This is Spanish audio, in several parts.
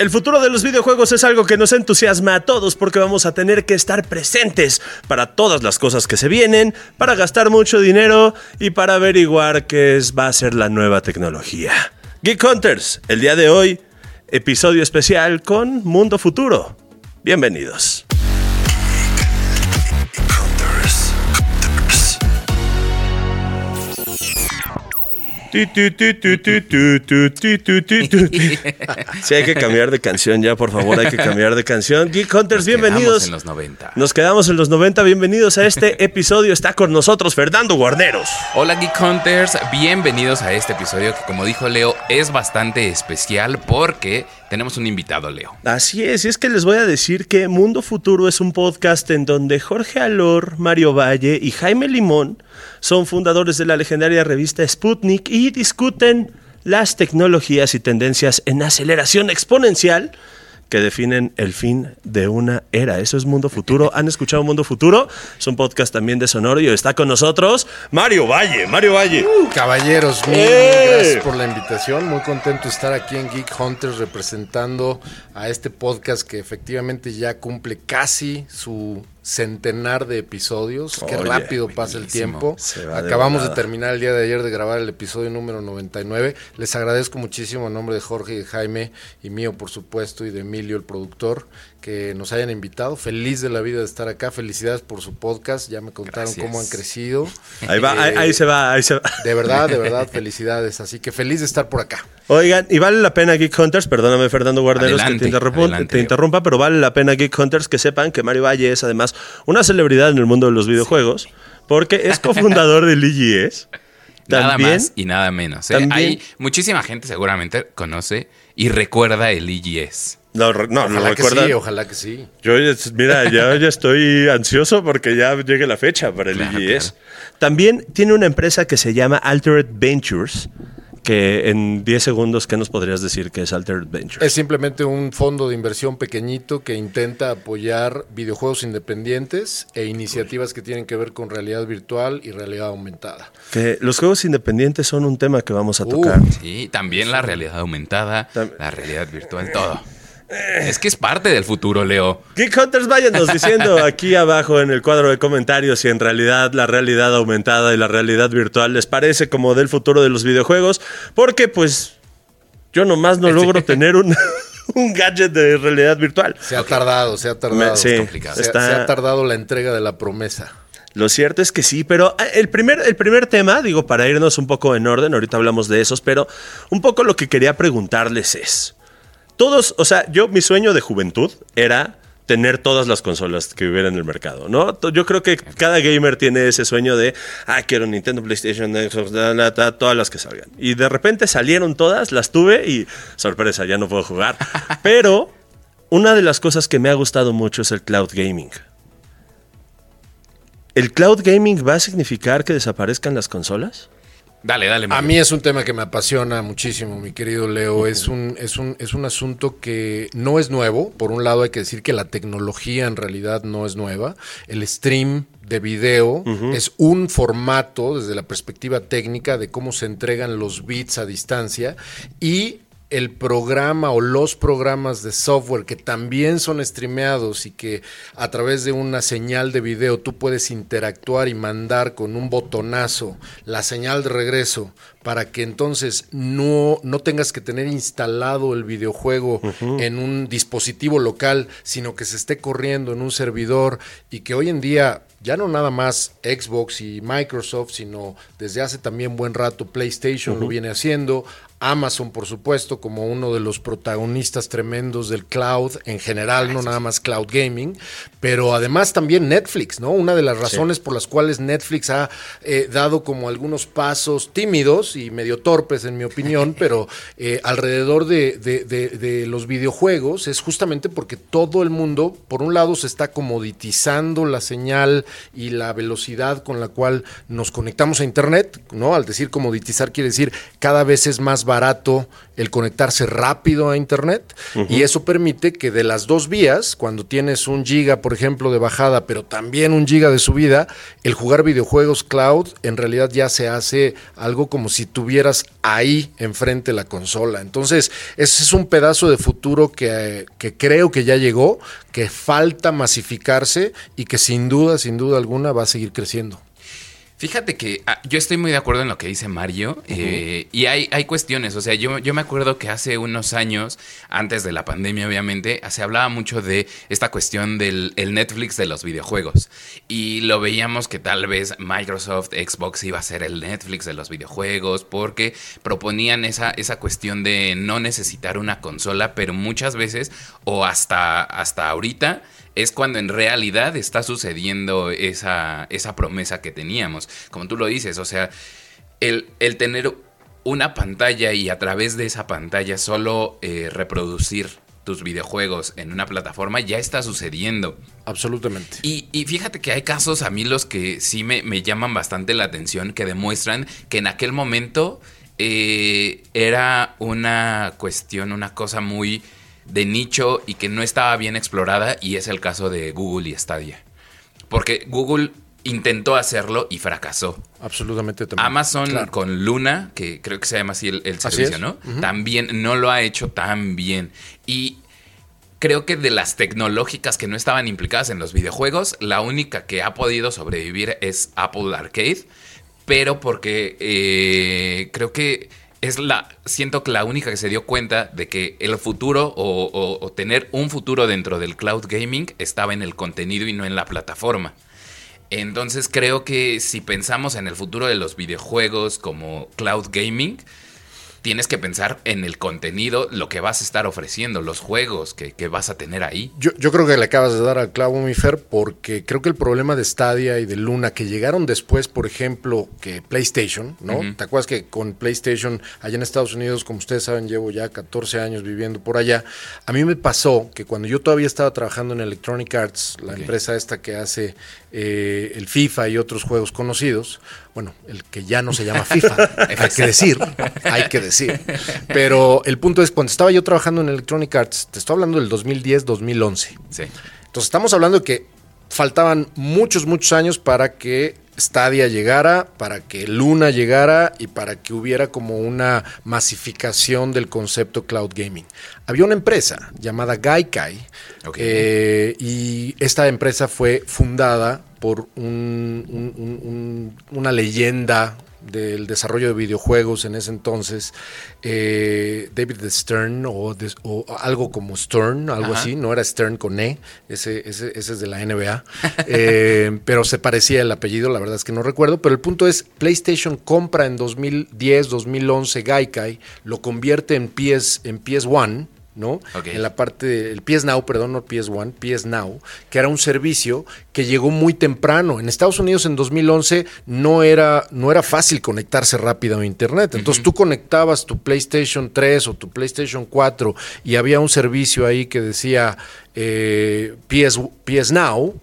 El futuro de los videojuegos es algo que nos entusiasma a todos porque vamos a tener que estar presentes para todas las cosas que se vienen, para gastar mucho dinero y para averiguar qué es, va a ser la nueva tecnología. Geek Hunters, el día de hoy, episodio especial con Mundo Futuro. Bienvenidos. Sí, hay que cambiar de canción ya, por favor, hay que cambiar de canción. Geek Hunters, bienvenidos. en los 90. Nos quedamos en los 90, bienvenidos a este episodio. Está con nosotros Fernando Guarneros. Hola Geek Hunters, bienvenidos a este episodio que como dijo Leo es bastante especial porque tenemos un invitado, Leo. Así es, y es que les voy a decir que Mundo Futuro es un podcast en donde Jorge Alor, Mario Valle y Jaime Limón son fundadores de la legendaria revista Sputnik y discuten las tecnologías y tendencias en aceleración exponencial que definen el fin de una era. Eso es Mundo Futuro. ¿Han escuchado Mundo Futuro? Es un podcast también de Sonoro y está con nosotros Mario Valle. Mario Valle. Caballeros, mil, mil ¡Eh! gracias por la invitación. Muy contento de estar aquí en Geek Hunters representando a este podcast que efectivamente ya cumple casi su centenar de episodios. Qué Oye, rápido pasa el tiempo. De Acabamos de, terminar el día de ayer de grabar el episodio número 99. Les agradezco muchísimo en nombre de Jorge y de Jaime y mío, por supuesto, y de Emilio, el productor, que nos hayan invitado. Feliz de la vida de estar acá. Felicidades por su podcast. Ya me contaron Gracias. cómo han crecido. Ahí va, ahí, Eh, ahí se va, ahí se va. De verdad, de verdad, felicidades. Así que feliz de estar por acá. Oigan, y vale la pena Geek Hunters, perdóname Fernando Guarderos que Adelante, te, interrumpo- adelante, te interrumpa, pero vale la pena Geek Hunters que sepan que Mario Valle es además una celebridad en el mundo de los videojuegos, porque es cofundador del IGS. Nada También, más y nada menos. ¿eh? Hay muchísima gente seguramente conoce y recuerda el IGS. No, no, Ojalá que recuerda. sí, ojalá que sí. Yo, mira, ya, ya estoy ansioso porque ya llegue la fecha para el Claro, IGS. También tiene una empresa que se llama Altered Ventures, que en 10 segundos, ¿qué nos podrías decir que es Altered Ventures? Es simplemente un fondo de inversión pequeñito que intenta apoyar videojuegos independientes e iniciativas que tienen que ver con realidad virtual y realidad aumentada. Que los juegos independientes son un tema que vamos a Uh, tocar. Sí, también la realidad aumentada, Tam- la realidad virtual, todo. Es que es parte del futuro, Leo. Geek Hunters, váyanos diciendo aquí abajo en el cuadro de comentarios si en realidad la realidad aumentada y la realidad virtual les parece como del futuro de los videojuegos, porque pues yo nomás no logro tener un, un gadget de realidad virtual. Se ha tardado, se ha tardado. Me- sí, complicado. Se, está- se ha tardado la entrega de la promesa. Lo cierto es que sí, pero ah, el primer, el primer tema, digo, para irnos un poco en orden, ahorita hablamos de esos, pero un poco lo que quería preguntarles es, todos, o sea, yo mi sueño de juventud era tener todas las consolas que hubiera en el mercado, ¿no? Yo creo que cada gamer tiene ese sueño de, ah, quiero Nintendo, PlayStation, Xbox, da, da, da, todas las que salgan. Y de repente salieron todas, las tuve y, sorpresa, ya no puedo jugar. Pero una de las cosas que me ha gustado mucho es el cloud gaming. ¿El cloud gaming va a significar que desaparezcan las consolas? Dale, dale. A Mario. mí es un tema que me apasiona muchísimo, mi querido Leo. Es un, es un, es un asunto que no es nuevo. Por un lado hay que decir que la tecnología en realidad no es nueva. El stream de video es un formato desde la perspectiva técnica de cómo se entregan los bits a distancia y el programa o los programas de software que también son streameados y que a través de una señal de video tú puedes interactuar y mandar con un botonazo la señal de regreso para que entonces no, no tengas que tener instalado el videojuego en un dispositivo local, sino que se esté corriendo en un servidor y que hoy en día ya no nada más Xbox y Microsoft, sino desde hace también buen rato PlayStation lo viene haciendo, Amazon por supuesto como uno de los protagonistas tremendos del cloud en general, no nada más cloud gaming, pero además también Netflix, ¿no? Una de las razones por las cuales Netflix ha eh, dado como algunos pasos tímidos y medio torpes en mi opinión, pero eh, alrededor de, de- de- de los videojuegos es justamente porque todo el mundo, por un lado, se está comoditizando la señal y la velocidad con la cual nos conectamos a Internet, ¿no? Al decir comoditizar quiere decir cada vez es más barato el conectarse rápido a Internet y eso permite que de las dos vías, cuando tienes un giga, por ejemplo, de bajada, pero también un giga de subida, el jugar videojuegos cloud en realidad ya se hace algo como si tuvieras ahí enfrente la consola. Entonces, ese es un pedazo de futuro que, que creo que ya llegó, que falta masificarse y que sin duda, sin duda alguna va a seguir creciendo. Fíjate que ah, yo estoy muy de acuerdo en lo que dice Mario eh, y hay, hay cuestiones, o sea, yo, yo me acuerdo que hace unos años, antes de la pandemia obviamente, se hablaba mucho de esta cuestión del el Netflix de los videojuegos y lo veíamos que tal vez Microsoft, Xbox iba a ser el Netflix de los videojuegos porque proponían esa, esa cuestión de no necesitar una consola, pero muchas veces o hasta, hasta ahorita es cuando en realidad está sucediendo esa, esa promesa que teníamos. Como tú lo dices, o sea, el, el tener una pantalla y a través de esa pantalla solo eh, reproducir tus videojuegos en una plataforma ya está sucediendo. Absolutamente. Y, y, fíjate que hay casos a mí los que sí me, me, llaman bastante la atención que demuestran que en aquel momento eh, era una cuestión, una cosa muy de nicho y que no estaba bien explorada y es el caso de Google y Stadia. Porque Google intentó hacerlo y fracasó. Absolutamente también. Amazon claro. con Luna, que creo que se llama así el, el servicio, ¿no? Uh -huh. También no lo ha hecho tan bien. Y creo que de las tecnológicas que no estaban implicadas en los videojuegos, la única que ha podido sobrevivir es Apple Arcade, pero porque eh, creo que es la, siento que la única que se dio cuenta de que el futuro o, tener un futuro dentro del cloud gaming estaba en el contenido y no en la plataforma. Entonces creo que si pensamos en el futuro de los videojuegos como cloud gaming, tienes que pensar en el contenido, lo que vas a estar ofreciendo, los juegos que, que vas a tener ahí. Yo, yo, creo que le acabas de dar al clavo, mi Fer, porque creo que el problema de Stadia y de Luna, que llegaron después, por ejemplo, que PlayStation, ¿no? Uh -huh. ¿Te acuerdas que con PlayStation, allá en Estados Unidos, como ustedes saben, llevo ya 14 años viviendo por allá, a mí me pasó que cuando yo todavía estaba trabajando en Electronic Arts, la okay. empresa esta que hace eh, el FIFA y otros juegos conocidos, bueno, el que ya no se llama FIFA, hay que decir, hay que decir. Pero el punto es, cuando estaba yo trabajando en Electronic Arts, te estoy hablando del 2010-2011. Sí. Entonces estamos hablando de que faltaban muchos, muchos años para que Stadia llegara, para que Luna llegara y para que hubiera como una masificación del concepto cloud gaming. Había una empresa llamada Gaikai okay. eh, y esta empresa fue fundada por un, un, un, una leyenda del desarrollo de videojuegos en ese entonces, eh, David Stern o, de, o, algo como Stern, algo Ajá. así, no era Stern con E, ese, ese, ese es de la NBA, eh, pero se parecía el apellido, la verdad es que no recuerdo, pero el punto es, PlayStation compra en 2010, 2011 Gaikai, lo convierte en PS, en PS1, ¿no? Okay. En la parte del PS Now, perdón, no PS1, PS Now, que era un servicio que llegó muy temprano. En Estados Unidos en 2011 no era, no era fácil conectarse rápido a Internet. Entonces uh -huh. tú conectabas tu PlayStation 3 o tu PlayStation 4 y había un servicio ahí que decía eh, PS, PS Now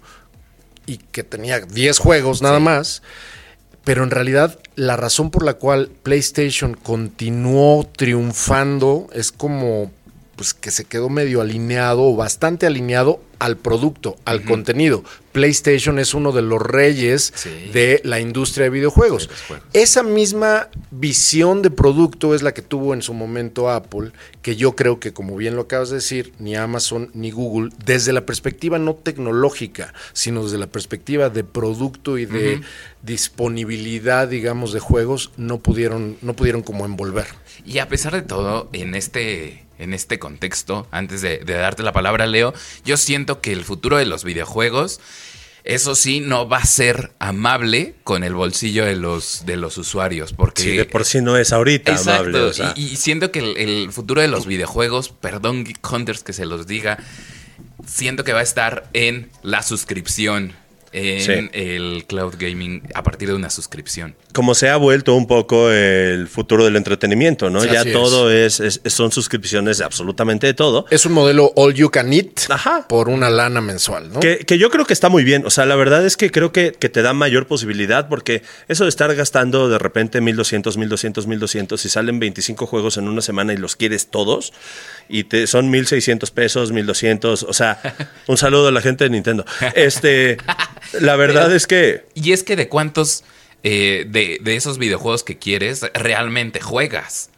y que tenía 10 juegos nada sí. más pero en realidad la razón por la cual PlayStation continuó triunfando es como pues que se quedó medio alineado o bastante alineado al producto, al uh -huh. contenido. PlayStation es uno de los reyes sí. de la industria de videojuegos. Sí, Esa misma visión de producto es la que tuvo en su momento Apple, que yo creo que, como bien lo acabas de decir, ni Amazon ni Google, desde la perspectiva no tecnológica, sino desde la perspectiva de producto y de uh -huh. disponibilidad, digamos, de juegos, no pudieron, no pudieron como envolver. Y a pesar de todo, en este en este contexto, antes de, de, darte la palabra, Leo, yo siento que el futuro de los videojuegos, eso sí, no va a ser amable con el bolsillo de los, de los usuarios. Porque sí, de por sí no es ahorita exacto, amable. O sea. y, y, siento que el, el, futuro de los videojuegos, perdón, Geek Hunters que se los diga, siento que va a estar en la suscripción en sí. el cloud gaming a partir de una suscripción. Como se ha vuelto un poco el futuro del entretenimiento, ¿no? Ya todo es. Es, son suscripciones de absolutamente de todo. Es un modelo all you can eat Ajá. por una lana mensual, ¿no? Que, que yo creo que está muy bien. O sea, la verdad es que creo que, que te da mayor posibilidad porque eso de estar gastando de repente 1200, 1200, 1200 y salen 25 juegos en una semana y los quieres todos y te, son 1600 pesos, 1200. O sea, un saludo a la gente de Nintendo. Este, la verdad Pero- es que. Y es que de cuántos eh, de, de esos videojuegos que quieres realmente juegas.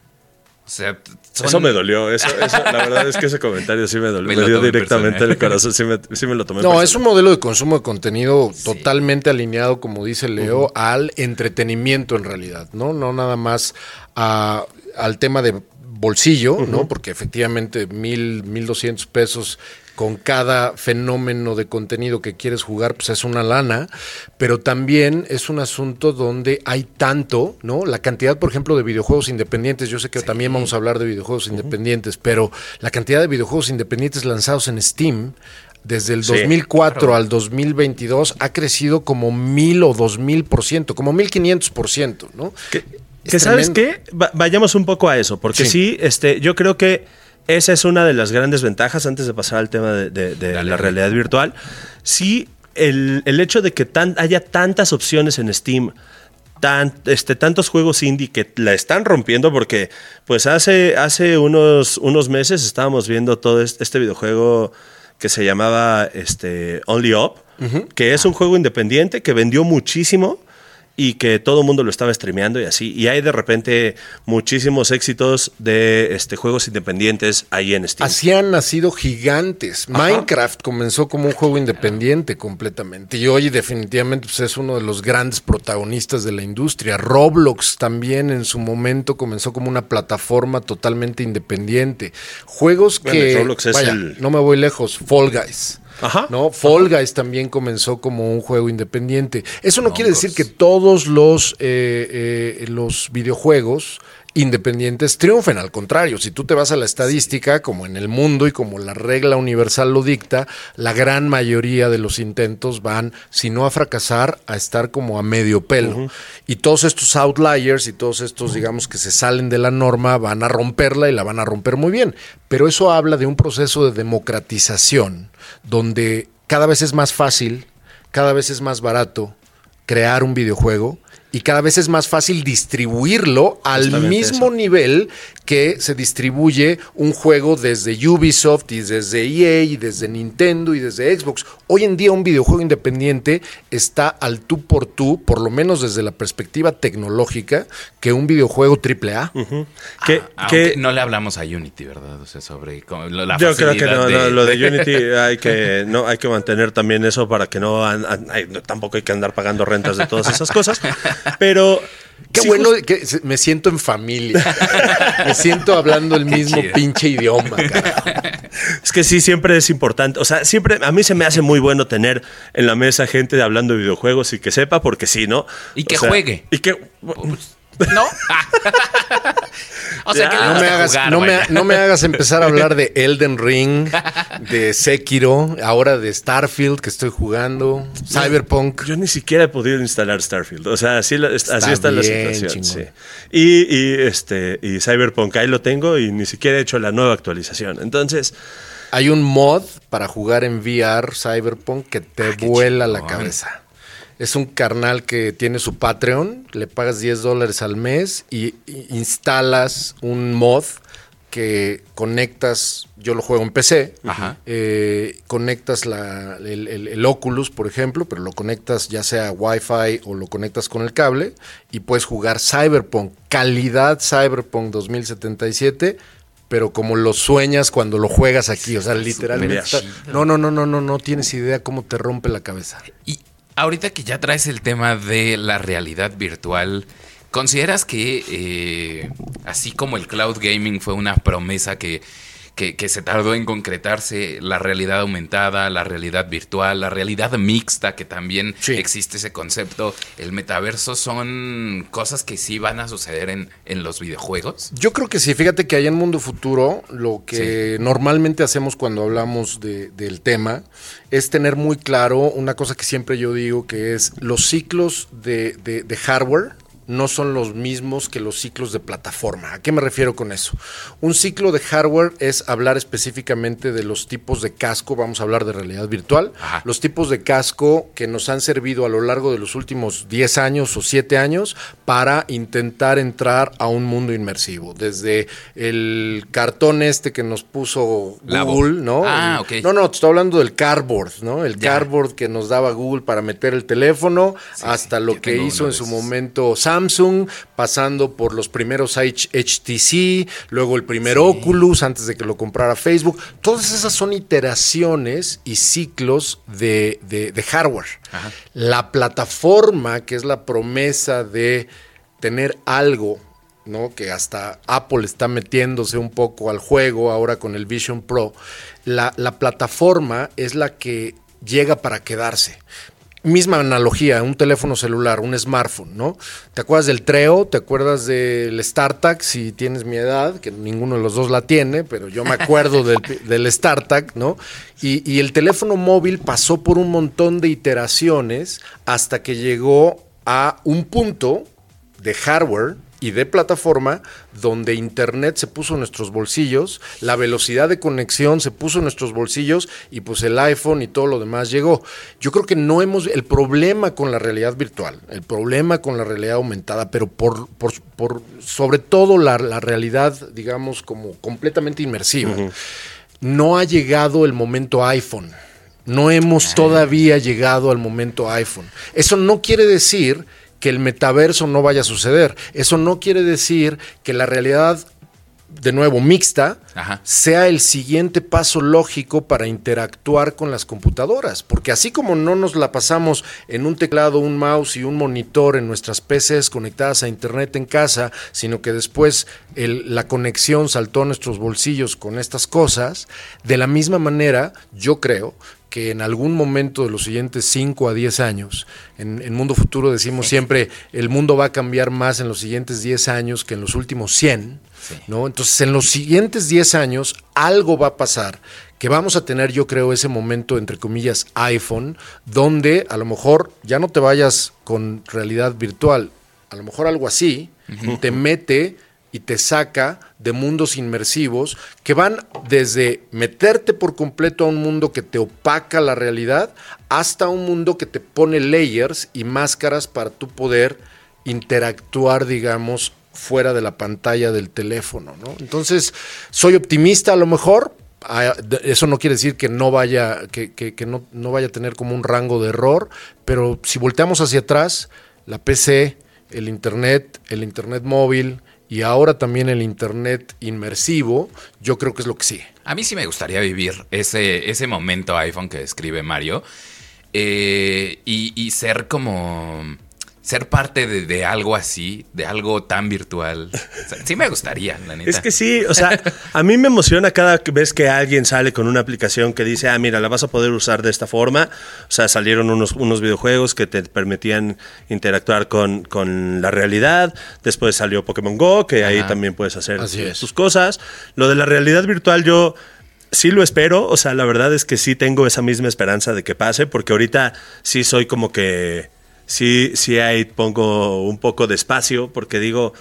O sea, son- Eso me dolió. Eso, eso- la verdad es que ese comentario sí me dolió. Me dio directamente el corazón. Sí me, sí me lo tomé. No, personal. es un modelo de consumo de contenido totalmente alineado, como dice Leo, al entretenimiento en realidad, ¿no? No nada más a- al tema de bolsillo, ¿no? Porque efectivamente mil, mil doscientos pesos con cada fenómeno de contenido que quieres jugar, pues es una lana, pero también es un asunto donde hay tanto, ¿no? La cantidad, por ejemplo, de videojuegos independientes, yo sé que también vamos a hablar de videojuegos independientes, pero la cantidad de videojuegos independientes lanzados en Steam desde el Sí, 2004 al 2022 ha crecido como mil o dos mil por ciento, como mil quinientos por ciento, ¿no? Que, que sabes qué, Va- vayamos un poco a eso, porque Sí. sí. este, yo creo que esa es una de las grandes ventajas antes de pasar al tema de, de- de Dale, la realidad virtual. Sí, el, el hecho de que tan, haya tantas opciones en Steam, tan, este, tantos juegos indie que la están rompiendo, porque pues hace, hace unos, unos meses estábamos viendo todo este, videojuego que se llamaba este, Only Up, que es un juego independiente que vendió muchísimo y que todo el mundo lo estaba streameando y así. Y hay de repente muchísimos éxitos de este, juegos independientes ahí en Steam. Así han nacido gigantes. Minecraft comenzó como un juego independiente completamente y hoy definitivamente pues, es uno de los grandes protagonistas de la industria. Roblox también en su momento comenzó como una plataforma totalmente independiente. Juegos Bueno, que... Roblox es vaya, el- no me voy lejos. Fall Guys. Ajá. ¿no? Fall Guys también comenzó como un juego independiente. Eso no quiere decir que todos los, eh, eh, los videojuegos independientes triunfen. Al contrario, si tú te vas a la estadística, como en el mundo y como la regla universal lo dicta, la gran mayoría de los intentos van, si no a fracasar, a estar como a medio pelo. Y todos estos outliers y todos estos, digamos, que se salen de la norma, van a romperla y la van a romper muy bien. Pero eso habla de un proceso de democratización, donde cada vez es más fácil, cada vez es más barato crear un videojuego y cada vez es más fácil distribuirlo al mismo nivel que se distribuye un juego desde Ubisoft y desde EA y desde Nintendo y desde Xbox. Hoy en día un videojuego independiente está al tú por tú, por lo menos desde la perspectiva tecnológica, que un videojuego AAA. Que, Ah, que- aunque no le hablamos a Unity, ¿verdad? O sea, sobre cómo- lo- la yo creo que no, de- no, lo de Unity hay que, no, hay que mantener también eso para que no, an- an- ay, no, tampoco hay que andar pagando rentas de todas esas cosas. Pero Qué sí, bueno just- que me siento en familia. me siento hablando el mismo chido. pinche idioma, carajo. Es que sí, siempre es importante. O sea, siempre a mí se me hace muy bueno tener en la mesa gente hablando de videojuegos y que sepa, porque sí, ¿no? Y O que sea, juegue. Y que. ¿No? O sea, que Ya. le No me, hagas, jugar, no, me, vaya. no me hagas empezar a hablar de Elden Ring, de Sekiro, ahora de Starfield que estoy jugando, Cyberpunk. Yo ni siquiera he podido instalar Starfield. O sea, así, la- así está la situación. Sí. Y, y, este, y Cyberpunk ahí lo tengo y ni siquiera he hecho la nueva actualización. Entonces, Hay un mod para jugar en VR Cyberpunk que te Ah, vuela la cabeza. Es un carnal que tiene su Patreon, le pagas 10 dólares al mes y, y instalas un mod que conectas, yo lo juego en PC, Ajá. eh, conectas la- el, el- el Oculus, por ejemplo, pero lo conectas ya sea Wi-Fi o lo conectas con el cable y puedes jugar Cyberpunk, calidad Cyberpunk 2077, pero como lo sueñas cuando lo juegas aquí, o sea, literalmente. está- no, no, no, no, no, no tienes idea cómo te rompe la cabeza. Y ahorita que ya traes el tema de la realidad virtual, ¿consideras que eh, así como el cloud gaming fue una promesa que, que, que se tardó en concretarse, la realidad aumentada, la realidad virtual, la realidad mixta, que también Sí. existe ese concepto, el metaverso son cosas que sí van a suceder en, en los videojuegos? Yo creo que sí, fíjate que allá en Mundo Futuro lo que normalmente hacemos cuando hablamos de- del tema es tener muy claro una cosa que siempre yo digo que es los ciclos de, de- de hardware, no son los mismos que los ciclos de plataforma. ¿A qué me refiero con eso? Un ciclo de hardware es hablar específicamente de los tipos de casco, vamos a hablar de realidad virtual, Ajá. los tipos de casco que nos han servido a lo largo de los últimos 10 años o 7 años para intentar entrar a un mundo inmersivo. Desde el cartón este que nos puso. Google, ¿no? Ah, El- ok. No, no, te estoy hablando del cardboard, ¿no? El Ya. cardboard que nos daba Google para meter el teléfono, hasta lo que hizo en su momento Samsung, pasando por los primeros HTC, luego el primer Oculus antes de que lo comprara Facebook. Todas esas son iteraciones y ciclos de, de- de hardware. Ajá. La plataforma, que es la promesa de tener algo, ¿no? Que hasta Apple está metiéndose un poco al juego ahora con el Vision Pro. La, la plataforma es la que llega para quedarse. Misma analogía, un teléfono celular, un smartphone, ¿no? ¿Te acuerdas del Treo? ¿Te acuerdas del StarTAC? Si tienes mi edad, que ninguno de los dos la tiene, pero yo me acuerdo del, del StarTAC, ¿no? Y, y el teléfono móvil pasó por un montón de iteraciones hasta que llegó a un punto de hardware y de plataforma donde Internet se puso en nuestros bolsillos, la velocidad de conexión se puso en nuestros bolsillos y pues el iPhone y todo lo demás llegó. Yo creo que no hemos, el problema con la realidad virtual, el problema con la realidad aumentada, pero por, por, por sobre todo la, la realidad, digamos, como completamente inmersiva, no ha llegado el momento iPhone. No hemos todavía llegado al momento iPhone. Eso no quiere decir que el metaverso no vaya a suceder. Eso no quiere decir que la realidad, de nuevo, mixta, Ajá. sea el siguiente paso lógico para interactuar con las computadoras. Porque así como no nos la pasamos en un teclado, un mouse y un monitor en nuestras PCs conectadas a Internet en casa, sino que después el- la conexión saltó a nuestros bolsillos con estas cosas, de la misma manera, yo creo que en algún momento de los siguientes 5 a 10 años, en, en Mundo Futuro decimos siempre, el mundo va a cambiar más en los siguientes 10 años que en los últimos 100, Sí. ¿no? Entonces, en los siguientes 10 años, algo va a pasar que vamos a tener, yo creo, ese momento, entre comillas, iPhone, donde a lo mejor ya no te vayas con realidad virtual, a lo mejor algo así, te mete y te saca de mundos inmersivos que van desde meterte por completo a un mundo que te opaca la realidad hasta un mundo que te pone layers y máscaras para tú poder interactuar, digamos, fuera de la pantalla del teléfono, ¿no? Entonces, soy optimista a lo mejor. Ah, Eso no quiere decir que no vaya, que- que no, no vaya a tener como un rango de error, pero si volteamos hacia atrás, la PC, el Internet, el Internet móvil y ahora también el Internet inmersivo, yo creo que es lo que sigue. A mí sí me gustaría vivir ese, ese momento iPhone que describe Mario eh, y, y ser como... Ser parte de, de algo así, de algo tan virtual. O sea, sí me gustaría, la neta. Es que sí, o sea, a mí me emociona cada vez que alguien sale con una aplicación que dice, ah, mira, la vas a poder usar de esta forma. O sea, salieron unos, unos videojuegos que te permitían interactuar con, con la realidad. Después salió Pokémon Go, que ahí también puedes hacer Así es. tus cosas. Lo de la realidad virtual, yo sí lo espero. O sea, la verdad es que sí tengo esa misma esperanza de que pase, porque ahorita sí soy como que. Sí, sí ahí pongo un poco de espacio, porque digo.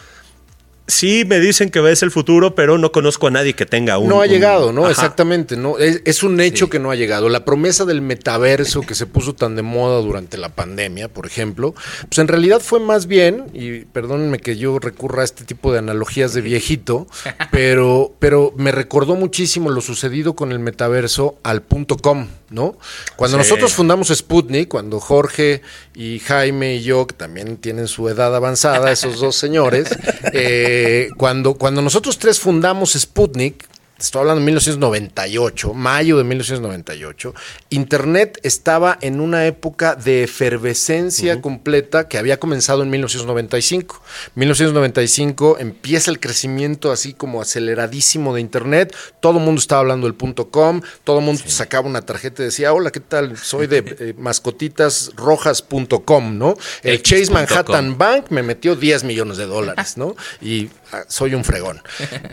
Sí, me dicen que es el futuro, pero no conozco a nadie que tenga un. no ha un- llegado, ¿no? Ajá. Exactamente, ¿no? Es, es un hecho Sí. que no ha llegado. La promesa del metaverso que se puso tan de moda durante la pandemia, por ejemplo, pues en realidad fue más bien, y perdónenme que yo recurra a este tipo de analogías de viejito, pero, pero me recordó muchísimo lo sucedido con el metaverso al punto com, ¿no? Cuando Sí. nosotros fundamos Sputnik, cuando Jorge y Jaime y yo, que también tienen su edad avanzada, esos dos señores, eh, cuando, cuando nosotros tres fundamos Sputnik, estoy hablando de 1998, mayo de 1998, Internet estaba en una época de efervescencia completa que había comenzado en 1995. 1995 empieza el crecimiento así como aceleradísimo de Internet, todo el mundo estaba hablando del punto com, todo el mundo sacaba una tarjeta y decía, hola, ¿qué tal? Soy de eh, mascotitasrojas.com, ¿no? El Chase com. Manhattan Bank me metió 10 millones de dólares, ¿no? Y soy un fregón.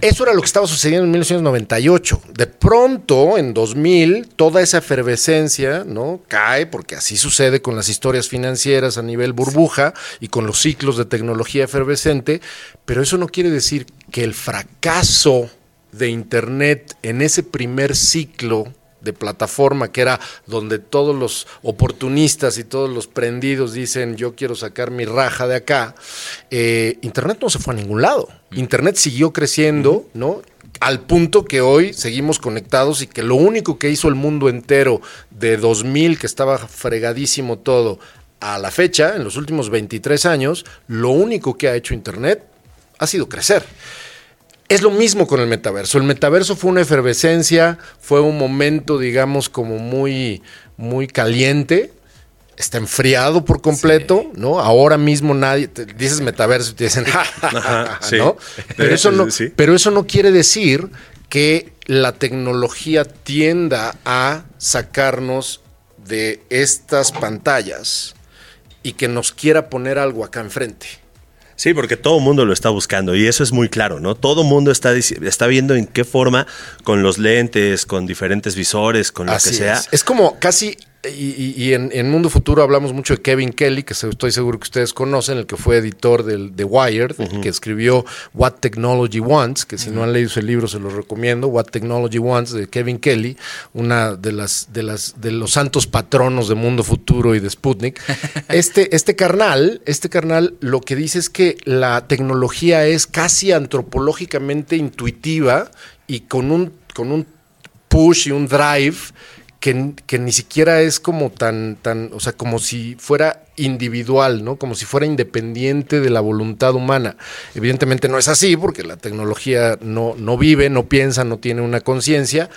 Eso era lo que estaba sucediendo en 1998. De pronto, en 2000, toda esa efervescencia ¿no? cae, porque así sucede con las historias financieras a nivel burbuja y con los ciclos de tecnología efervescente, pero eso no quiere decir que el fracaso de Internet en ese primer ciclo de plataforma, que era donde todos los oportunistas y todos los prendidos dicen yo quiero sacar mi raja de acá, eh, Internet no se fue a ningún lado. Internet siguió creciendo, ¿no? Al punto que hoy seguimos conectados y que lo único que hizo el mundo entero de 2000, que estaba fregadísimo todo, a la fecha, en los últimos 23 años, lo único que ha hecho Internet ha sido crecer. Es lo mismo con el metaverso. El metaverso fue una efervescencia, fue un momento, digamos, como muy, muy caliente. Está enfriado por completo, ¿no? Ahora mismo nadie, te dices metaverso y te dicen, ¿no? Pero eso no, pero eso no quiere decir que la tecnología tienda a sacarnos de estas pantallas y que nos quiera poner algo acá enfrente. Sí, porque todo el mundo lo está buscando y eso es muy claro, ¿no? Todo el mundo está, está viendo en qué forma, con los lentes, con diferentes visores, con lo que sea. Es. es como casi y, en, Mundo Futuro hablamos mucho de Kevin Kelly, que estoy seguro que ustedes conocen, el que fue editor del, de Wired, que escribió What Technology Wants, que si no han leído ese libro se los recomiendo, What Technology Wants de Kevin Kelly, una de las de las de los santos patronos de Mundo Futuro y de Sputnik. Este este carnal, este carnal lo que dice es que la tecnología es casi antropológicamente intuitiva y con un con un push y un drive que, ni siquiera es como tan, tan, o sea, como si fuera individual, ¿no? Como si fuera independiente de la voluntad humana. Evidentemente no es así, porque la tecnología no, no vive, no piensa, no tiene una conciencia,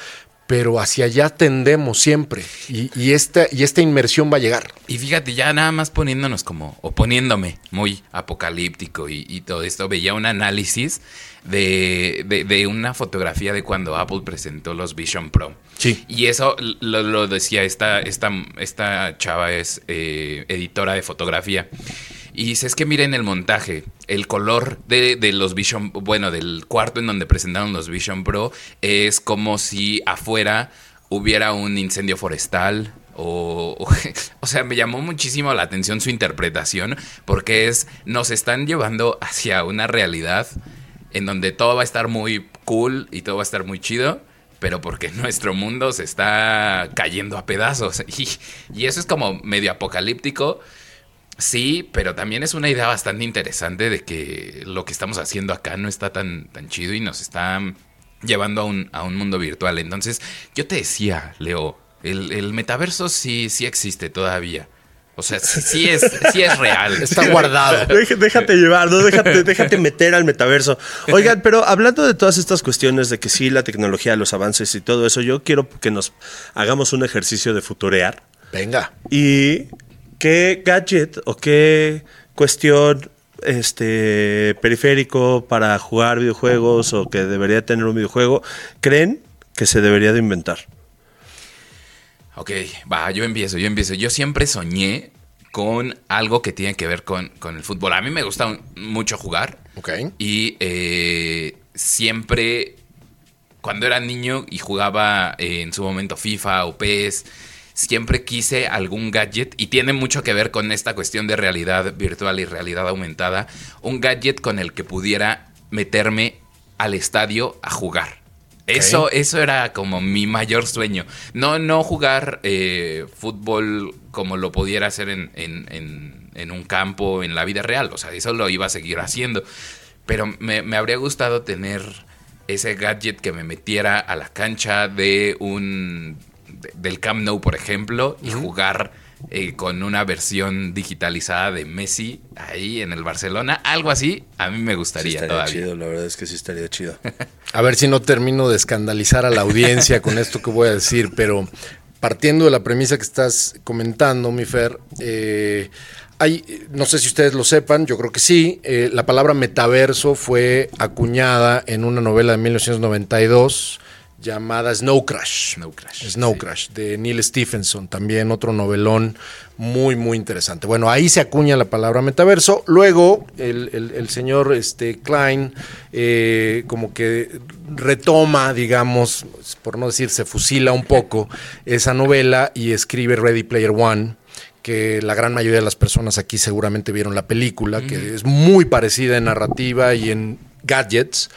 pero hacia allá tendemos siempre y, esta, y esta inmersión va a llegar. Y fíjate, ya nada más poniéndonos como, o poniéndome muy apocalíptico y, y todo esto, veía un análisis de, una fotografía de cuando Apple presentó los Vision Pro. Sí. Y eso lo, decía, esta, esta, esta chava es eh, editora de fotografía. Y dice, es que miren el montaje, el color de, de, los Vision, bueno, del cuarto en donde presentaron los Vision Pro, es como si afuera hubiera un incendio forestal. O, o, o sea, me llamó muchísimo la atención su interpretación, porque es, nos están llevando hacia una realidad en donde todo va a estar muy cool y todo va a estar muy chido, pero porque nuestro mundo se está cayendo a pedazos. Y, eso es como medio apocalíptico. Sí, pero también es una idea bastante interesante de que lo que estamos haciendo acá no está tan, tan chido y nos está llevando a un, a un mundo virtual. Entonces, yo te decía, Leo, el, el metaverso sí, sí existe todavía. O sea, sí, es, sí es real. Está guardado. Déjate llevar, ¿no? Déjate, déjate meter al metaverso. Oigan, pero hablando de todas estas cuestiones de que sí, la tecnología, los avances y todo eso, yo quiero que nos hagamos un ejercicio de futurear. Venga. Y qué gadget o qué cuestión este periférico para jugar videojuegos o que debería tener un videojuego creen que se debería de inventar. Ok, va, yo empiezo, yo empiezo. Yo siempre soñé con algo que tiene que ver con, el fútbol. A mí me gusta mucho jugar. Ok. Y eh, siempre, cuando era niño y jugaba en su momento FIFA o PES, siempre quise algún gadget y tiene mucho que ver con esta cuestión de realidad virtual y realidad aumentada. Un gadget con el que pudiera meterme al estadio a jugar. Eso, eso era como mi mayor sueño. No, no jugar eh, fútbol como lo pudiera hacer en, en, un campo, en la vida real. O sea, eso lo iba a seguir haciendo. Pero me, me habría gustado tener ese gadget que me metiera a la cancha de un del Camp Nou, por ejemplo, y jugar eh, con una versión digitalizada de Messi ahí en el Barcelona, algo así, a mí me gustaría estaría chido, la verdad es que sí estaría chido. a ver si no termino de escandalizar a la audiencia con esto que voy a decir, pero partiendo de la premisa que estás comentando, mi Fer, eh, hay, no sé si ustedes lo sepan, yo creo que sí, eh, la palabra metaverso fue acuñada en una novela de 1992 llamada Snow Crash. Snow Crash, Snow sí. Crash, de Neil Stephenson, también otro novelón muy, muy interesante. Bueno, ahí se acuña la palabra metaverso. Luego, el, el- el señor este, Klein, eh, como que retoma, digamos, por no decir, se fusila un poco esa novela y escribe Ready Player One que la gran mayoría de las personas aquí seguramente vieron la película, que es muy parecida en narrativa y en gadgets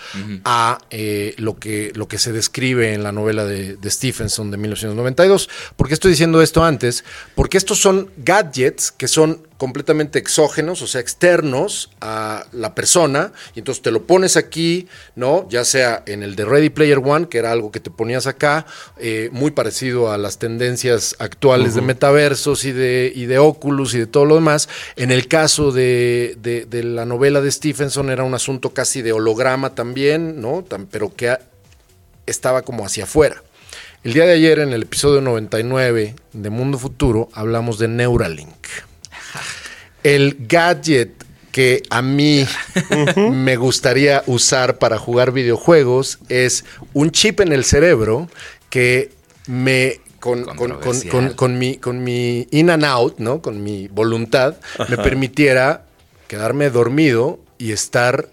a eh, lo, que, lo que se describe en la novela de, de Stephenson de 1992. ¿Por qué estoy diciendo esto antes? Porque estos son gadgets que son completamente exógenos, o sea, externos a la persona, y entonces te lo pones aquí, ¿no? Ya sea en el de Ready Player One, que era algo que te ponías acá, eh, muy parecido a las tendencias actuales de metaversos y de, y de Oculus y de todo lo demás. En el caso de, de- de la novela de Stephenson era un asunto casi de holograma también, ¿no? Tan- pero que a- estaba como hacia afuera. El día de ayer, en el episodio 99 de Mundo Futuro, hablamos de Neuralink. El gadget que a mí me gustaría usar para jugar videojuegos es un chip en el cerebro que me con, con- mi, con mi in and out, ¿no? Con mi voluntad, me permitiera quedarme dormido y estar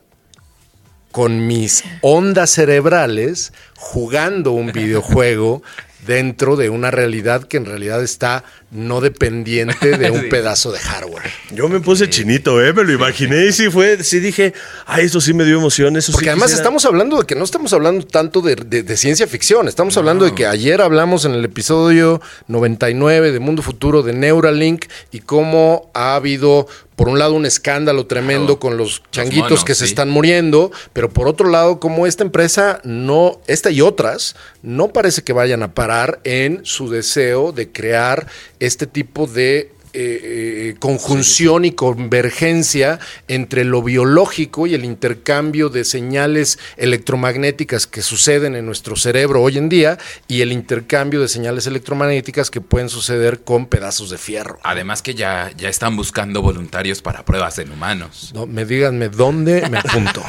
con mis ondas cerebrales jugando un videojuego dentro de una realidad que en realidad está no dependiente de un Sí. pedazo de hardware. Yo me puse chinito, ¿eh? Me lo imaginé y sí fue, sí dije, ay, eso sí me dio emoción, eso Porque sí además quisiera". estamos hablando de que no estamos hablando tanto de, de- de ciencia ficción, estamos hablando de que ayer hablamos en el episodio 99 de Mundo Futuro de Neuralink y cómo ha habido, por un lado, un escándalo tremendo Claro. con los changuitos monos, que se están muriendo, pero por otro lado, como esta empresa no, esta y otras, no parece que vayan a parar en su deseo de crear este tipo de eh, eh, conjunción y convergencia entre lo biológico y el intercambio de señales electromagnéticas que suceden en nuestro cerebro hoy en día y el intercambio de señales electromagnéticas que pueden suceder con pedazos de fierro. Además que ya, ya están buscando voluntarios para pruebas en humanos. No, me díganme dónde me apunto.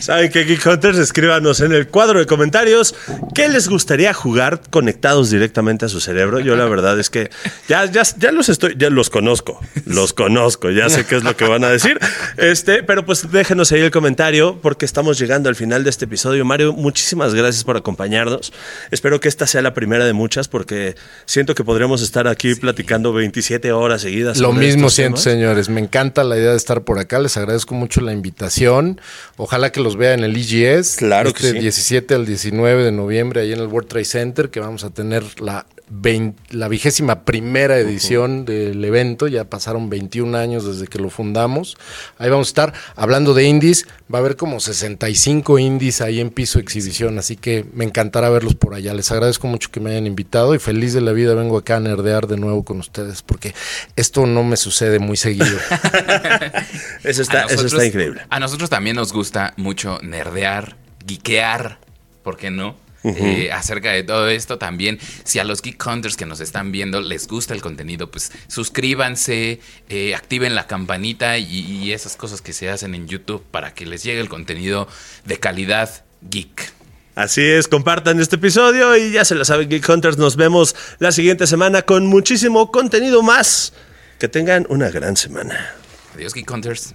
¿Saben qué, Geek Hunters? Escríbanos en el cuadro de comentarios qué les gustaría jugar conectados directamente a su cerebro. Yo la verdad es que ya, ya, ya los estoy, ya los conozco, los conozco, ya sé qué es lo que van a decir. Este, pero pues déjenos ahí el comentario porque estamos llegando al final de este episodio. Mario, muchísimas gracias por acompañarnos. Espero que esta sea la primera de muchas porque siento que podríamos estar aquí platicando 27 horas seguidas. Lo mismo siento, temas. señores. Me encanta la idea de estar por acá. Les agradezco mucho la invitación. Ojalá que los vea en el EGS. Claro que este sí. 17 al 19 de noviembre, ahí en el World Trade Center, que vamos a tener la, la vigésima primera edición del evento. Ya pasaron 21 años desde que lo fundamos. Ahí vamos a estar hablando de indies. Va a haber como 65 indies ahí en piso exhibición. Así que me encantará verlos por allá. Les agradezco mucho que me hayan invitado y feliz de la vida vengo acá a nerdear de nuevo con ustedes porque esto no me sucede muy seguido. Eso está, eso está increíble. A nosotros también nos gusta mucho nerdear, geekear, ¿por qué no? Eh, acerca de todo esto también, si a los Geek Hunters que nos están viendo les gusta el contenido, pues suscríbanse, eh, activen la campanita y, y esas cosas que se hacen en YouTube para que les llegue el contenido de calidad geek. Así es, compartan este episodio y ya se lo saben, Geek Hunters. Nos vemos la siguiente semana con muchísimo contenido más. Que tengan una gran semana. Adiós Geek Hunters.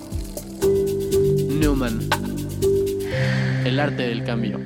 Newman. El arte del cambio.